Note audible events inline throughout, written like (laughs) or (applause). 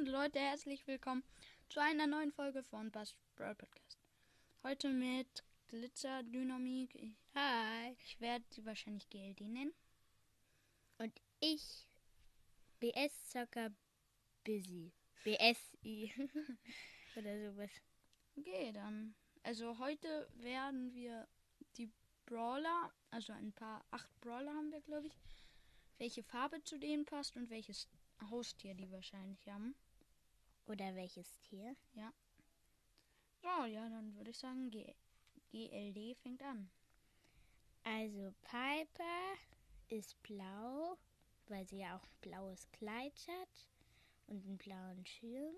Moin Leute, herzlich willkommen zu einer neuen Folge von Bass Brawl Podcast. Heute mit Glitzer Dynamik. Hi. Ich werde sie wahrscheinlich GLD nennen. Und ich BS Zocker Busy. BSI. (laughs) Oder sowas. Okay, dann. Also heute werden wir die Brawler, also ein paar, acht Brawler haben wir, glaube ich, welche Farbe zu denen passt und welches Haustier die wahrscheinlich haben. Oder welches Tier? Ja. So, ja, dann würde ich sagen, G GLD fängt an. Also Piper ist blau, weil sie ja auch ein blaues Kleid hat und einen blauen Schirm.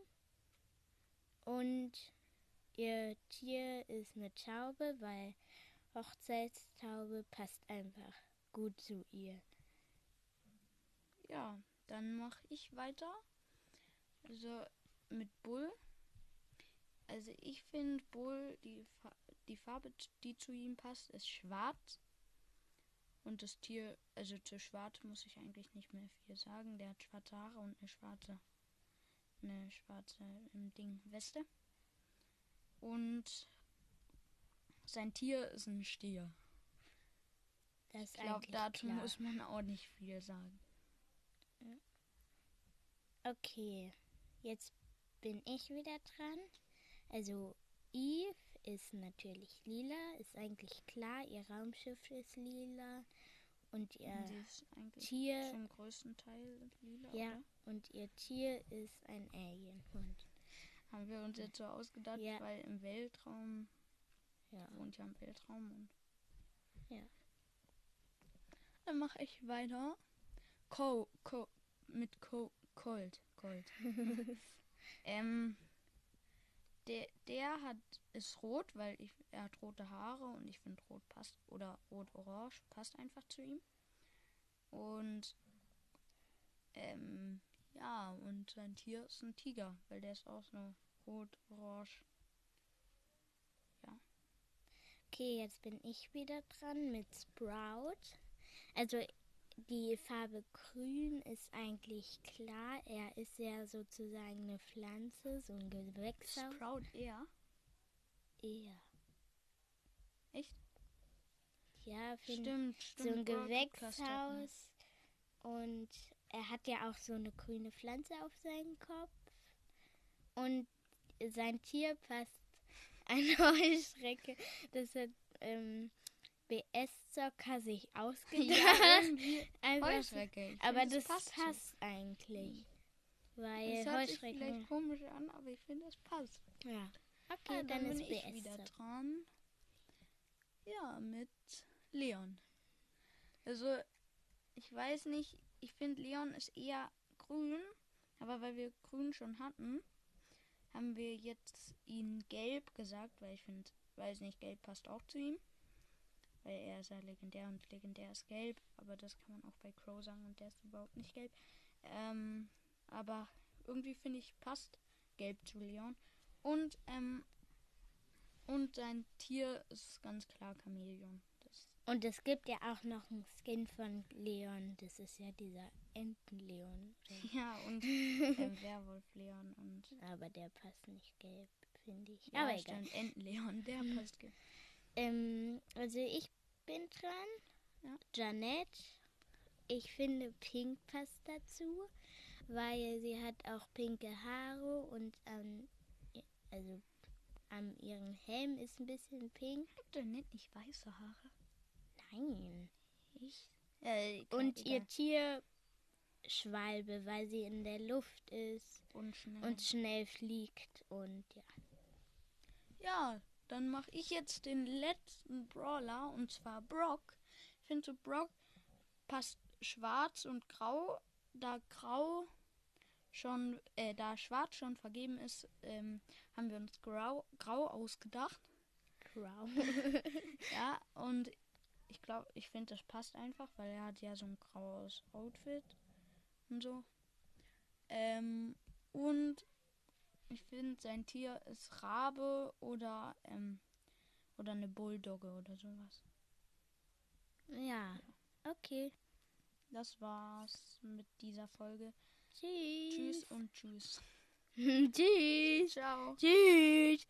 Und ihr Tier ist eine Taube, weil Hochzeitstaube passt einfach gut zu ihr. Ja, dann mache ich weiter. Also mit Bull. Also ich finde Bull, die, Fa die Farbe, die zu ihm passt, ist schwarz. Und das Tier, also zu schwarz muss ich eigentlich nicht mehr viel sagen. Der hat schwarze Haare und eine schwarze, eine schwarze im Ding Weste. Und sein Tier ist ein Stier. Das ich glaube, dazu klar. muss man auch nicht viel sagen. Okay, jetzt bin ich wieder dran. Also Eve ist natürlich lila, ist eigentlich klar. Ihr Raumschiff ist lila und ihr Tier zum größten Teil lila. Ja, oder? und ihr Tier ist ein Alienhund. Haben wir uns jetzt so ausgedacht, ja. weil im Weltraum ja. wohnt ja im Weltraum und ja. Dann mache ich weiter. Co, Co, mit Co, Cold. Cold. (laughs) ähm, der, der hat ist rot, weil ich, er hat rote Haare und ich finde rot passt oder rot-orange passt einfach zu ihm. Und ähm, ja, und sein Tier ist ein Tiger, weil der ist auch so rot-orange. Ja. Okay, jetzt bin ich wieder dran mit Sprout. Also die Farbe grün ist eigentlich klar. Er ist ja sozusagen eine Pflanze, so ein Gewächs. Sprout eher? Eher. Echt? Ja, stimmt, stimmt. So ein Gewächshaus. Und er hat ja auch so eine grüne Pflanze auf seinem Kopf. Und sein Tier passt (laughs) eine Heuschrecke. Das hat ähm, BS-Zocker sich (laughs) ausgedacht. Ja, Heuschrecke. aber das, passt, passt eigentlich. Weil das hört sich vielleicht komisch an, aber ich finde, es passt. Ja. Okay, ah, dann, dann, ist bin ich wieder dran. Ja, mit Leon. Also, ich weiß nicht, ich finde Leon ist eher grün, aber weil wir grün schon hatten, haben wir jetzt ihn gelb gesagt, weil ich finde, weiß nicht, gelb passt auch zu ihm. Weil er ist ja legendär und legendär ist gelb. Aber das kann man auch bei Crow sagen und der ist überhaupt nicht gelb. Ähm, aber irgendwie finde ich, passt gelb zu Leon. Und, ähm, und sein Tier ist ganz klar Chamäleon. Und es gibt ja auch noch einen Skin von Leon. Das ist ja dieser Entenleon. (laughs) Ja, und (laughs) ähm, Werwolf Leon. Und Aber der passt nicht gelb, finde ich. Ja, Aber egal. Entenleon, der passt gelb. Ähm, also ich bin dran. Ja. Janette. Ich finde, Pink passt dazu, weil sie hat auch pinke Haare und ähm, also an ihrem Helm ist ein bisschen pink. Hat Janette nicht weiße Haare? Nein. Ich? Äh, und egal. ihr Tier Schwalbe, weil sie in der Luft ist und schnell, und schnell fliegt und ja. Dann mache ich jetzt den letzten Brawler und zwar Brock. Ich finde so Brock passt schwarz und grau. Da grau schon, äh, da schwarz schon vergeben ist, ähm, haben wir uns grau, grau ausgedacht. Grau. (laughs) ja, und ich glaube, ich finde, das passt einfach, weil er hat ja so ein graues Outfit und so. Ähm, und ich finde, sein Tier ist Rabe oder, ähm, oder eine Bulldogge oder sowas. Ja, okay. Das war's mit dieser Folge. Tschüss. Tschüss und tschüss. (laughs) Tschüss. Ciao. Tschüss.